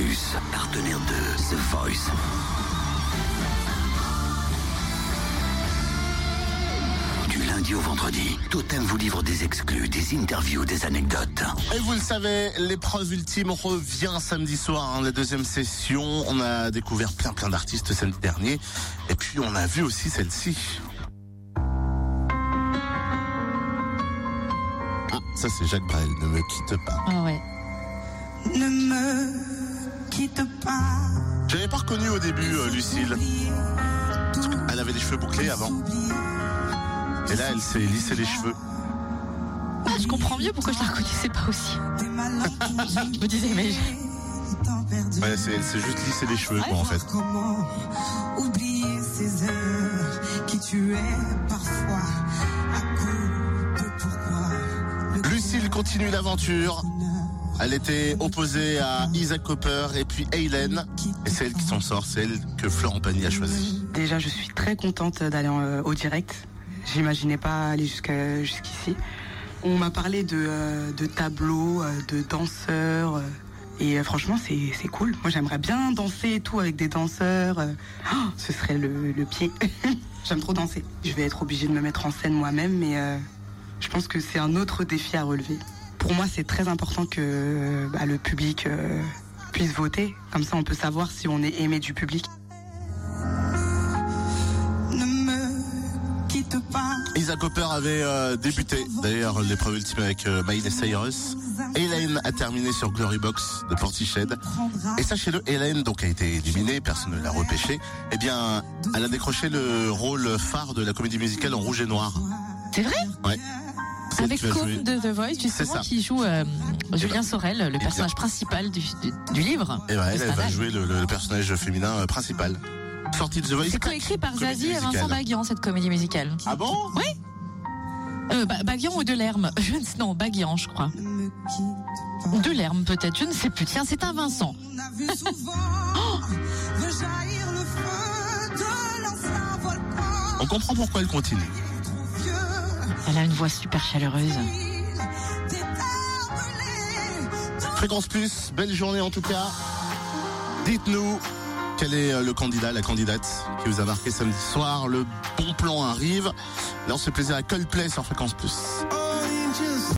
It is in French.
Plus, partenaire de The Voice. Du lundi au vendredi, Totem vous livre des exclus, des interviews, des anecdotes. Et vous le savez, l'épreuve ultime revient samedi soir, hein, la deuxième session. On a découvert plein plein d'artistes samedi dernier. Et puis on a vu aussi celle-ci. Ah, ça c'est Jacques Brel, ne me quitte pas. Ah ouais. Ne me quitte pas. J'avais pas reconnu au début euh, Lucille. Qu'elle avait les cheveux bouclés avant. Et là, elle s'est lissé les cheveux. Ah, je comprends mieux pourquoi je la reconnaissais pas aussi. je me disais, mais Ouais, c'est elle s'est juste lissé les cheveux, quoi, en fait. Comment oublier ces heures qui tuaient parfois à coup de pourquoi Lucille continue l'aventure. Elle était opposée à Isaac Cooper et puis Hélène. Et c'est elle qui s'en sort, c'est elle que Florent Pagny a choisi. Déjà, je suis très contente d'aller euh, au direct. J'imaginais pas aller jusqu'ici. On m'a parlé de, euh, tableaux, euh, de danseurs. et franchement, c'est cool. Moi, j'aimerais bien danser et tout avec des danseurs. Oh, ce serait le, pied. J'aime trop danser. Je vais être obligée de me mettre en scène moi-même, mais je pense que c'est un autre défi à relever. Pour moi, c'est très important que bah, le public euh, puisse voter. Comme ça, on peut savoir si on est aimé du public. ne me quitte pas. Isaac Cooper avait euh, débuté d'ailleurs l'épreuve ultime avec euh, Miley Cyrus. Hélène a terminé sur Glory Box de Portiched. Et sachez-le, Hélène donc a été éliminée, personne ne l'a repêchée. Eh bien, elle a décroché le rôle phare de la comédie musicale en rouge et noir. c'est vrai? Ouais. Avec Côme jouer. de The Voice, C'est justement, ça. qui joue euh, Julien Sorel, le personnage principal du, du, du livre. Et ben, elle, elle va jouer le, le personnage féminin euh, principal. Sortie de The Voice. C'est coécrit par comédie Zazie et Vincent. Baguian, cette comédie musicale. Ah bon? Oui euh, Ba- Baguian ou Delerme? Je ne sais- Non, Baguian, je crois. Delerme, peut-être, je ne sais plus. Tiens, c'est un Vincent. On a vu souvent rejaillir le feu de l'ancien volcan. On comprend pourquoi elle continue. Elle a une voix super chaleureuse. Fréquence Plus, belle journée en tout cas. Dites-nous quel est euh, le candidat, la candidate qui vous a marqué samedi soir. Le bon plan arrive. Là, on se plaisir à Coldplay sur Fréquence Plus.